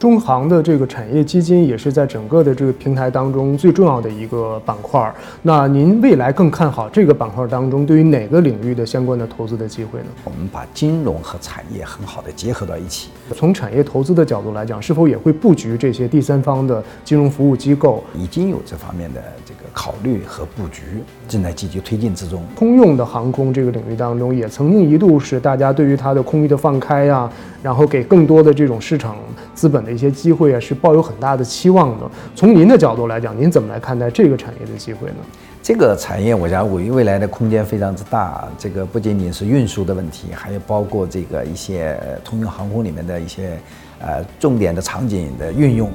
中航的这个产业基金也是在整个的这个平台当中最重要的一个板块。那您未来更看好这个板块当中对于哪个领域的相关的投资的机会呢？我们把金融和产业很好的结合到一起。从产业投资的角度来讲，是否也会布局这些第三方的金融服务机构？已经有这方面的这个考虑和布局，正在积极推进之中。通用的航空这个领域当中，也曾经一度是大家对于它的空域的放开呀，然后给更多的这种市场资本的。一些机会啊，是抱有很大的期望的。从您的角度来讲，您怎么来看待这个产业的机会呢？这个产业，我想未未来的空间非常之大。这个不仅仅是运输的问题，还有包括这个一些通用航空里面的一些呃重点的场景的运用。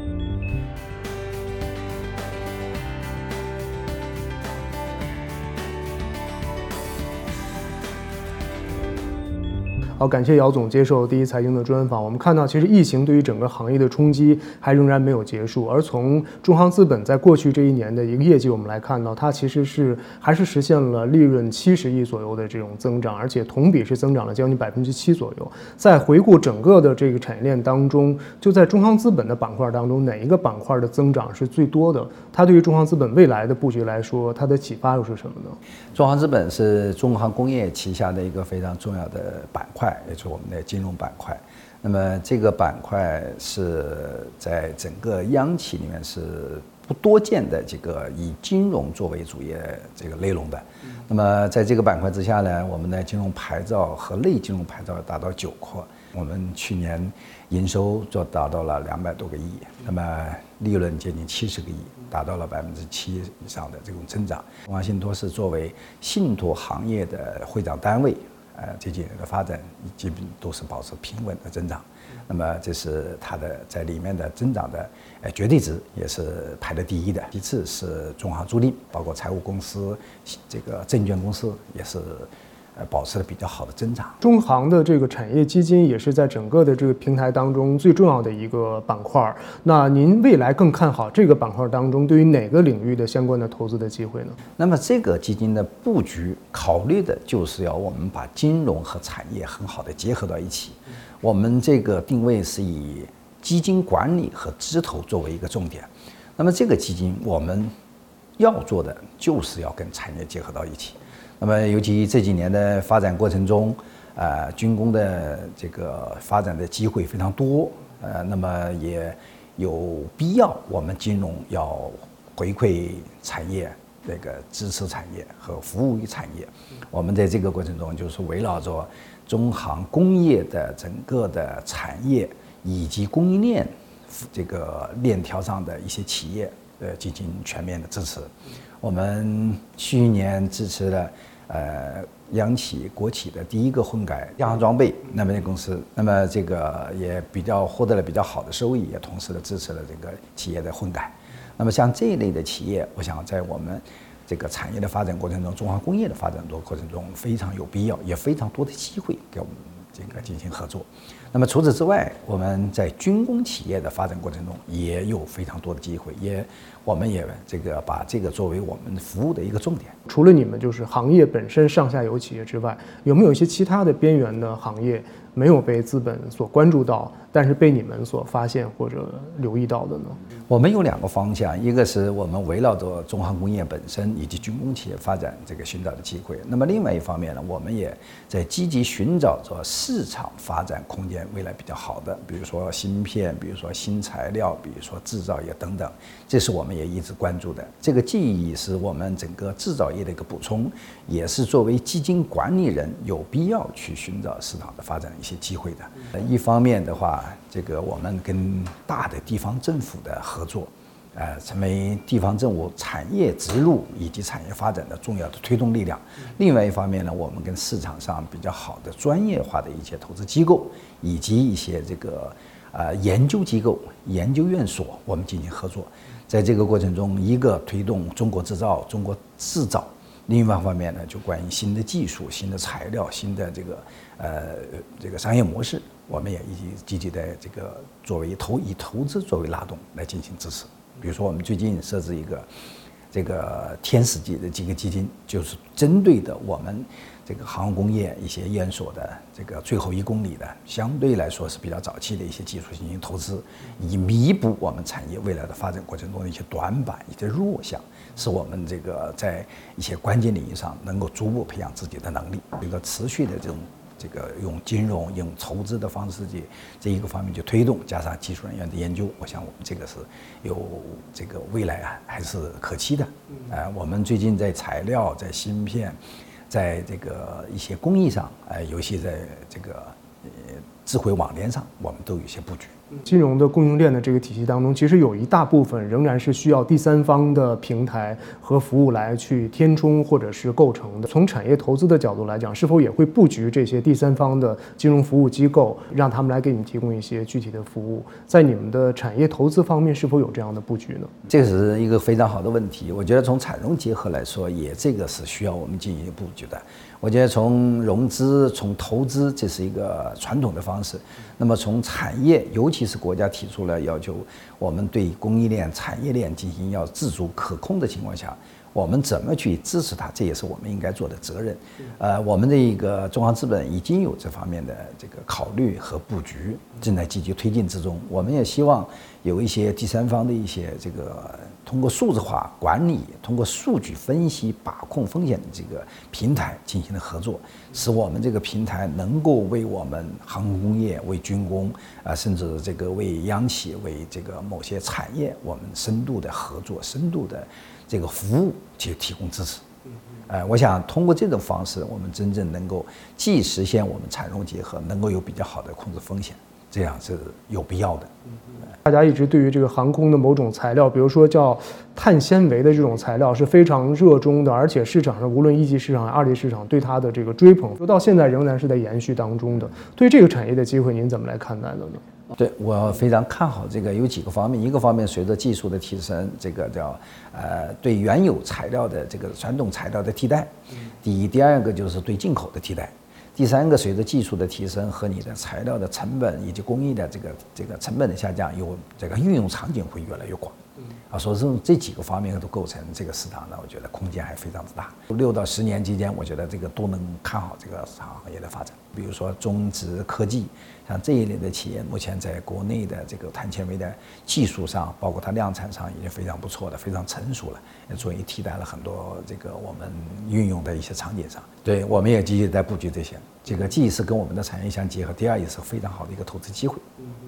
好，感谢姚总接受第一财经的专访。我们看到，其实疫情对于整个行业的冲击还仍然没有结束。而从中航资本在过去这一年的一个业绩，我们来看到，它其实是还是实现了利润七十亿左右的这种增长，而且同比是增长了将近百分之七左右。在回顾整个的这个产业链当中，就在中航资本的板块当中，哪一个板块的增长是最多的？它对于中航资本未来的布局来说，它的启发又是什么呢？中航资本是中航工业旗下的一个非常重要的板块。也就是我们的金融板块，那么这个板块是在整个央企里面是不多见的这个以金融作为主业这个内容的。那么在这个板块之下呢，我们的金融牌照和类金融牌照达到九块，我们去年营收就达到了两百多个亿，那么利润接近七十个亿，达到了百分之七以上的这种增长。中航信托是作为信托行业的会长单位。呃，这几年的发展基本都是保持平稳的增长，那么这是它的在里面的增长的呃绝对值也是排在第一的，其次是中行租赁，包括财务公司、这个证券公司也是。呃，保持了比较好的增长。中航的这个产业基金也是在整个的这个平台当中最重要的一个板块。那您未来更看好这个板块当中对于哪个领域的相关的投资的机会呢？那么这个基金的布局考虑的就是要我们把金融和产业很好的结合到一起。我们这个定位是以基金管理和支投作为一个重点。那么这个基金我们要做的就是要跟产业结合到一起。那么，尤其这几年的发展过程中，呃，军工的这个发展的机会非常多，呃，那么也有必要我们金融要回馈产业，这个支持产业和服务于产业。我们在这个过程中，就是围绕着中航工业的整个的产业以及供应链这个链条上的一些企业，呃，进行全面的支持。我们去年支持了。呃，央企、国企的第一个混改亚航装备那么公司，那么这个也比较获得了比较好的收益，也同时的支持了这个企业的混改。那么像这一类的企业，我想在我们这个产业的发展过程中，中华工业的发展多过程中，非常有必要，也非常多的机会给我们这个进行合作。那么除此之外，我们在军工企业的发展过程中，也有非常多的机会，也。我们也这个把这个作为我们服务的一个重点。除了你们就是行业本身上下游企业之外，有没有一些其他的边缘的行业没有被资本所关注到？但是被你们所发现或者留意到的呢？我们有两个方向，一个是我们围绕着中航工业本身以及军工企业发展这个寻找的机会。那么另外一方面呢，我们也在积极寻找着市场发展空间未来比较好的，比如说芯片，比如说新材料，比如说制造业等等。这是我们也一直关注的。这个记忆是我们整个制造业的一个补充，也是作为基金管理人有必要去寻找市场的发展一些机会的。一方面的话。这个我们跟大的地方政府的合作，呃，成为地方政府产业植入以及产业发展的重要的推动力量。另外一方面呢，我们跟市场上比较好的专业化的一些投资机构以及一些这个呃研究机构、研究院所，我们进行合作。在这个过程中，一个推动中国制造、中国制造；另外一方面呢，就关于新的技术、新的材料、新的这个呃这个商业模式。我们也一直积极的这个作为投以投资作为拉动来进行支持，比如说我们最近设置一个这个天使级的几个基金，就是针对的我们这个航空工业一些验所的这个最后一公里的，相对来说是比较早期的一些技术进行投资，以弥补我们产业未来的发展过程中的一些短板、一些弱项，使我们这个在一些关键领域上能够逐步培养自己的能力，一个持续的这种。这个用金融、用筹资的方式去这一个方面去推动，加上技术人员的研究，我想我们这个是有这个未来啊，还是可期的。呃，我们最近在材料、在芯片、在这个一些工艺上，呃，尤其在这个呃智慧网联上，我们都有一些布局。金融的供应链的这个体系当中，其实有一大部分仍然是需要第三方的平台和服务来去填充或者是构成的。从产业投资的角度来讲，是否也会布局这些第三方的金融服务机构，让他们来给你们提供一些具体的服务？在你们的产业投资方面，是否有这样的布局呢？这是一个非常好的问题。我觉得从产融结合来说，也这个是需要我们进行布局的。我觉得从融资、从投资，这是一个传统的方式。那么从产业，尤其是国家提出了要求，我们对供应链、产业链进行要自主可控的情况下，我们怎么去支持它？这也是我们应该做的责任。呃，我们的一个中航资本已经有这方面的这个考虑和布局，正在积极推进之中。我们也希望有一些第三方的一些这个。通过数字化管理，通过数据分析把控风险的这个平台进行了合作，使我们这个平台能够为我们航空工业、为军工啊，甚至这个为央企、为这个某些产业，我们深度的合作、深度的这个服务去提供支持。呃，我想通过这种方式，我们真正能够既实现我们产融结合，能够有比较好的控制风险，这样是有必要的。大家一直对于这个航空的某种材料，比如说叫碳纤维的这种材料是非常热衷的，而且市场上无论一级市场、二级市场对它的这个追捧，说到现在仍然是在延续当中的。对这个产业的机会，您怎么来看待的呢？对我非常看好这个，有几个方面。一个方面，随着技术的提升，这个叫呃对原有材料的这个传统材料的替代。第一，第二个就是对进口的替代。第三个，随着技术的提升和你的材料的成本以及工艺的这个这个成本的下降，有这个运用场景会越来越广。啊，所以这这几个方面都构成这个市场呢，我觉得空间还非常之大。六到十年期间，我觉得这个都能看好这个市场行业的发展。比如说中植科技。像这一类的企业，目前在国内的这个碳纤维的技术上，包括它量产上，已经非常不错的，非常成熟了，也终于替代了很多这个我们运用的一些场景上。对，我们也积极在布局这些。这个既是跟我们的产业相结合，第二也是非常好的一个投资机会。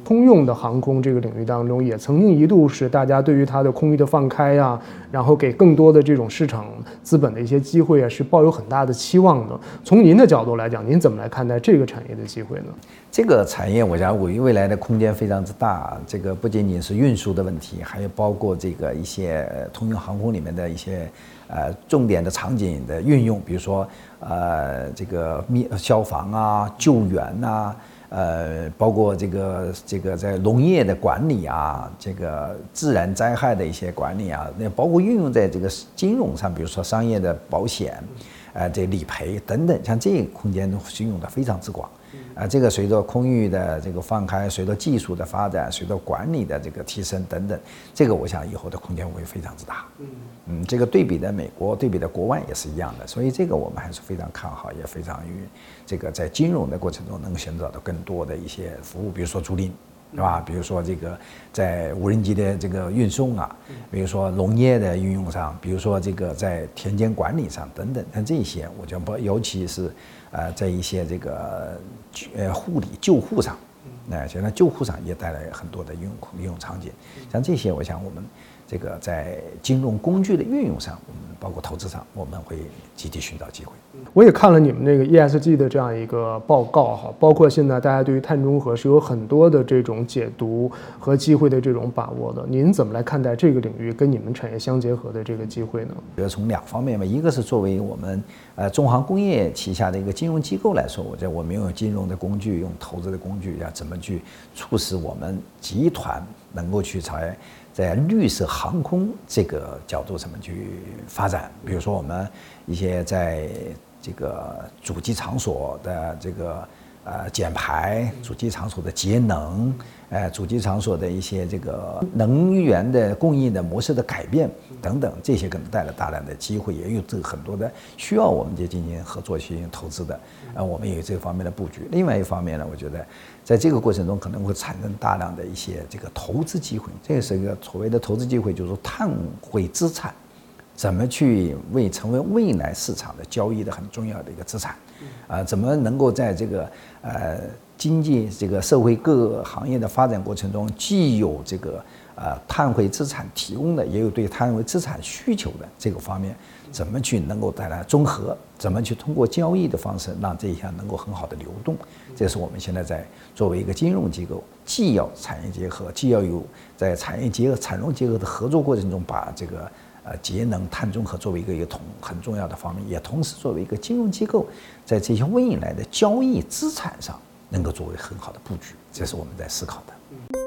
通用的航空这个领域当中，也曾经一度是大家对于它的空域的放开啊，然后给更多的这种市场资本的一些机会啊，是抱有很大的期望的。从您的角度来讲，您怎么来看待这个产业的机会呢？这个产业，我想未未来的空间非常之大。这个不仅仅是运输的问题，还有包括这个一些通用航空里面的一些呃重点的场景的运用，比如说呃这个灭消防啊、救援呐，呃包括这个这个在农业的管理啊，这个自然灾害的一些管理啊，那包括运用在这个金融上，比如说商业的保险，呃这理赔等等，像这个空间都运用的非常之广。啊，这个随着空域的这个放开，随着技术的发展，随着管理的这个提升等等，这个我想以后的空间会非常之大。嗯嗯，这个对比的美国，对比的国外也是一样的，所以这个我们还是非常看好，也非常于这个在金融的过程中能寻找到更多的一些服务，比如说租赁，是吧？比如说这个在无人机的这个运送啊，比如说农业的运用上，比如说这个在田间管理上等等，像这些，我觉得不，尤其是。呃，在一些这个呃护理救护上，那现在救护上也带来很多的应用应用场景，像这些，我想我们这个在金融工具的运用上，我们包括投资上，我们会积极寻找机会。我也看了你们那个 ESG 的这样一个报告哈，包括现在大家对于碳中和是有很多的这种解读和机会的这种把握的。您怎么来看待这个领域跟你们产业相结合的这个机会呢？我觉得从两方面吧，一个是作为我们呃中航工业旗下的一个金融机构来说，我觉得我们用金融的工具，用投资的工具，要怎么去促使我们集团能够去在在绿色航空这个角度怎么去发展？比如说我们一些在这个主机场所的这个呃减排、主机场所的节能，呃主机场所的一些这个能源的供应的模式的改变等等，这些可能带来大量的机会，也有这个很多的需要我们就进行合作、进行投资的，呃，我们也有这方面的布局。另外一方面呢，我觉得在这个过程中可能会产生大量的一些这个投资机会，这是一个所谓的投资机会，就是说碳汇资产。怎么去为成为未来市场的交易的很重要的一个资产，啊，怎么能够在这个呃经济这个社会各个行业的发展过程中，既有这个呃碳汇资产提供的，也有对碳汇资产需求的这个方面，怎么去能够带来综合？怎么去通过交易的方式让这一项能够很好的流动？这是我们现在在作为一个金融机构，既要产业结合，既要有在产业结合、产融结合的合作过程中把这个。呃，节能碳中和作为一个一个同很重要的方面，也同时作为一个金融机构，在这些未来的交易资产上，能够作为很好的布局，这是我们在思考的。